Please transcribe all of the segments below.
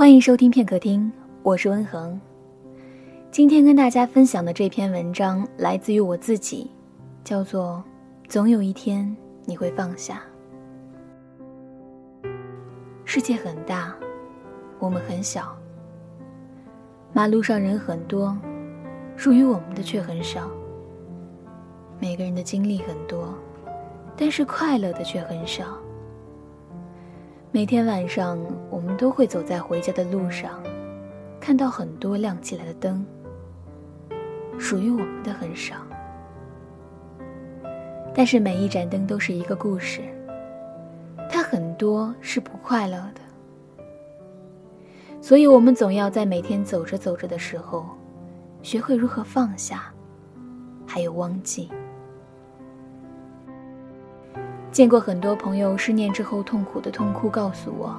欢迎收听片刻听，我是温恒。今天跟大家分享的这篇文章来自于我自己，叫做《总有一天你会放下》。世界很大，我们很小。马路上人很多，属于我们的却很少。每个人的经历很多，但是快乐的却很少。每天晚上，我们都会走在回家的路上，看到很多亮起来的灯。属于我们的很少，但是每一盏灯都是一个故事。它很多是不快乐的，所以我们总要在每天走着走着的时候，学会如何放下，还有忘记。见过很多朋友失恋之后痛苦的痛哭，告诉我，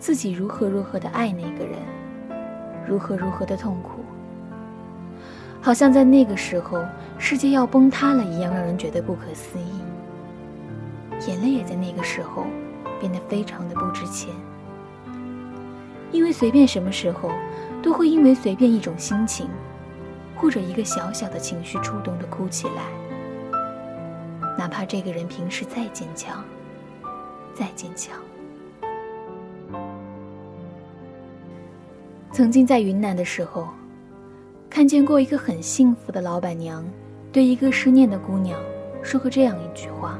自己如何如何的爱那个人，如何如何的痛苦，好像在那个时候世界要崩塌了一样，让人觉得不可思议。眼泪也在那个时候变得非常的不值钱，因为随便什么时候都会因为随便一种心情，或者一个小小的情绪触动的哭起来。哪怕这个人平时再坚强，再坚强。曾经在云南的时候，看见过一个很幸福的老板娘，对一个失恋的姑娘说过这样一句话。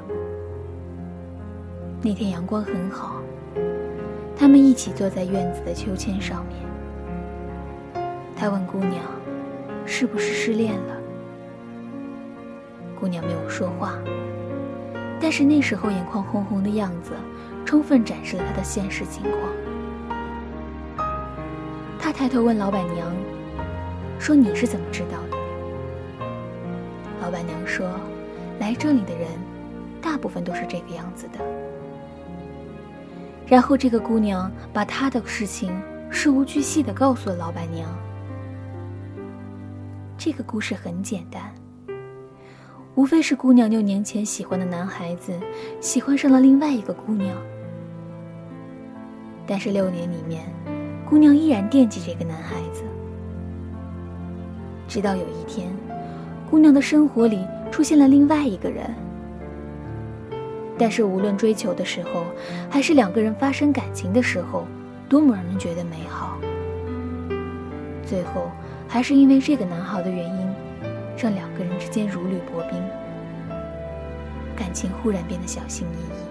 那天阳光很好，他们一起坐在院子的秋千上面。他问姑娘：“是不是失恋了？”姑娘没有说话。但是那时候眼眶红红的样子，充分展示了他的现实情况。他抬头问老板娘：“说你是怎么知道的？”老板娘说：“来这里的人，大部分都是这个样子的。”然后这个姑娘把她的事情事无巨细的告诉了老板娘。这个故事很简单。无非是姑娘六年前喜欢的男孩子，喜欢上了另外一个姑娘。但是六年里面，姑娘依然惦记这个男孩子。直到有一天，姑娘的生活里出现了另外一个人。但是无论追求的时候，还是两个人发生感情的时候，多么让人觉得美好。最后，还是因为这个男孩的原因。让两个人之间如履薄冰，感情忽然变得小心翼翼。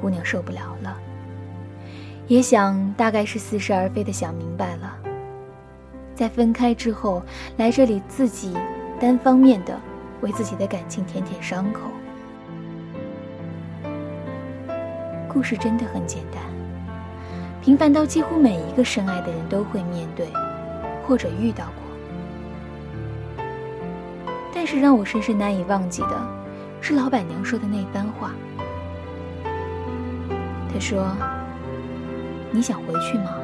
姑娘受不了了，也想大概是似是而非的想明白了，在分开之后来这里自己单方面的为自己的感情舔舔伤口。故事真的很简单，平凡到几乎每一个深爱的人都会面对，或者遇到过。但是让我深深难以忘记的，是老板娘说的那番话。她说：“你想回去吗？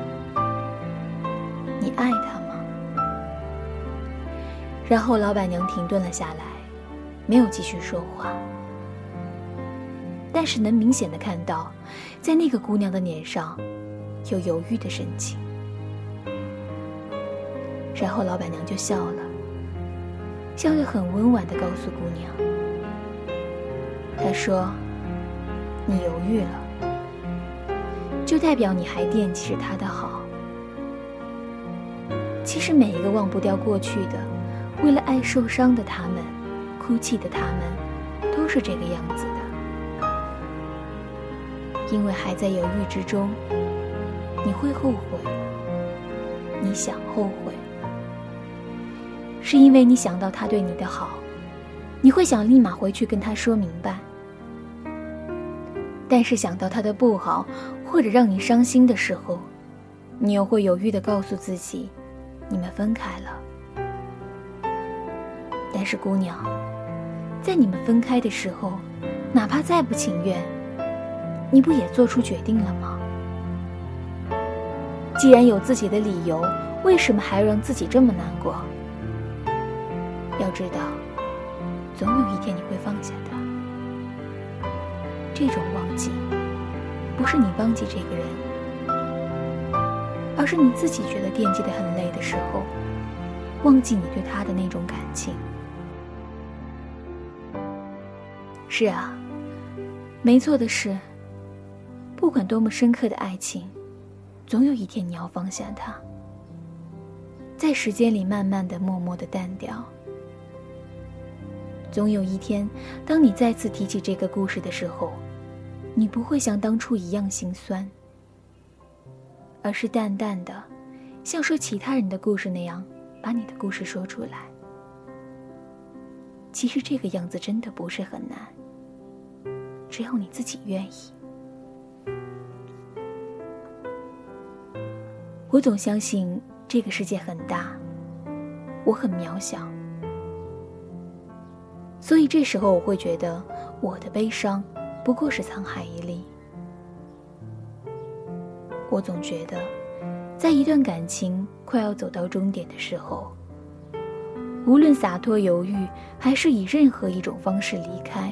你爱他吗？”然后老板娘停顿了下来，没有继续说话。但是能明显的看到，在那个姑娘的脸上，有犹豫的神情。然后老板娘就笑了。笑得很温婉地告诉姑娘：“他说，你犹豫了，就代表你还惦记着他的好。其实每一个忘不掉过去的，为了爱受伤的他们，哭泣的他们，都是这个样子的。因为还在犹豫之中，你会后悔，你想后悔。”是因为你想到他对你的好，你会想立马回去跟他说明白。但是想到他的不好，或者让你伤心的时候，你又会犹豫的告诉自己，你们分开了。但是姑娘，在你们分开的时候，哪怕再不情愿，你不也做出决定了吗？既然有自己的理由，为什么还让自己这么难过？要知道，总有一天你会放下的。这种忘记，不是你忘记这个人，而是你自己觉得惦记的很累的时候，忘记你对他的那种感情。是啊，没错的是，不管多么深刻的爱情，总有一天你要放下它，在时间里慢慢的、默默的淡掉。总有一天，当你再次提起这个故事的时候，你不会像当初一样心酸，而是淡淡的，像说其他人的故事那样，把你的故事说出来。其实这个样子真的不是很难。只要你自己愿意，我总相信这个世界很大，我很渺小，所以这时候我会觉得我的悲伤不过是沧海一粟。我总觉得，在一段感情快要走到终点的时候，无论洒脱犹豫，还是以任何一种方式离开。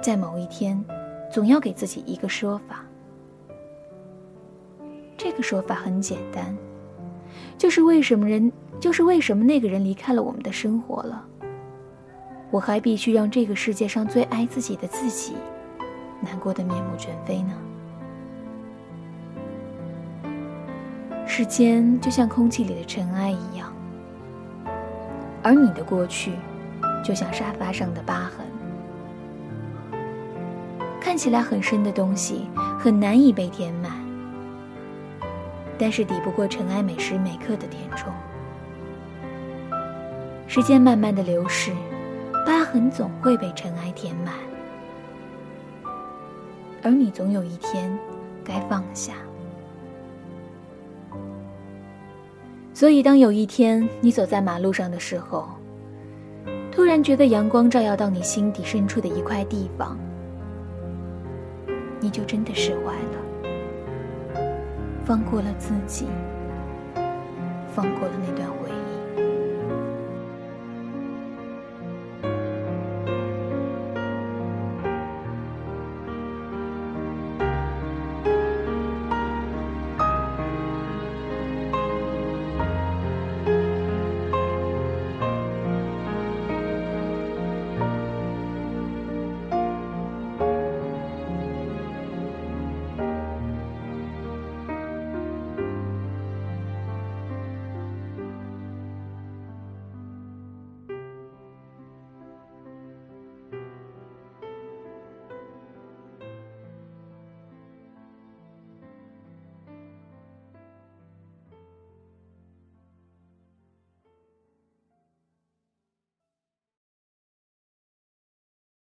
在某一天，总要给自己一个说法。这个说法很简单，就是为什么人，就是为什么那个人离开了我们的生活了，我还必须让这个世界上最爱自己的自己，难过的面目全非呢？时间就像空气里的尘埃一样，而你的过去，就像沙发上的疤痕。看起来很深的东西，很难以被填满，但是抵不过尘埃每时每刻的填充。时间慢慢的流逝，疤痕总会被尘埃填满，而你总有一天该放下。所以，当有一天你走在马路上的时候，突然觉得阳光照耀到你心底深处的一块地方。你就真的释怀了，放过了自己，放过了那段。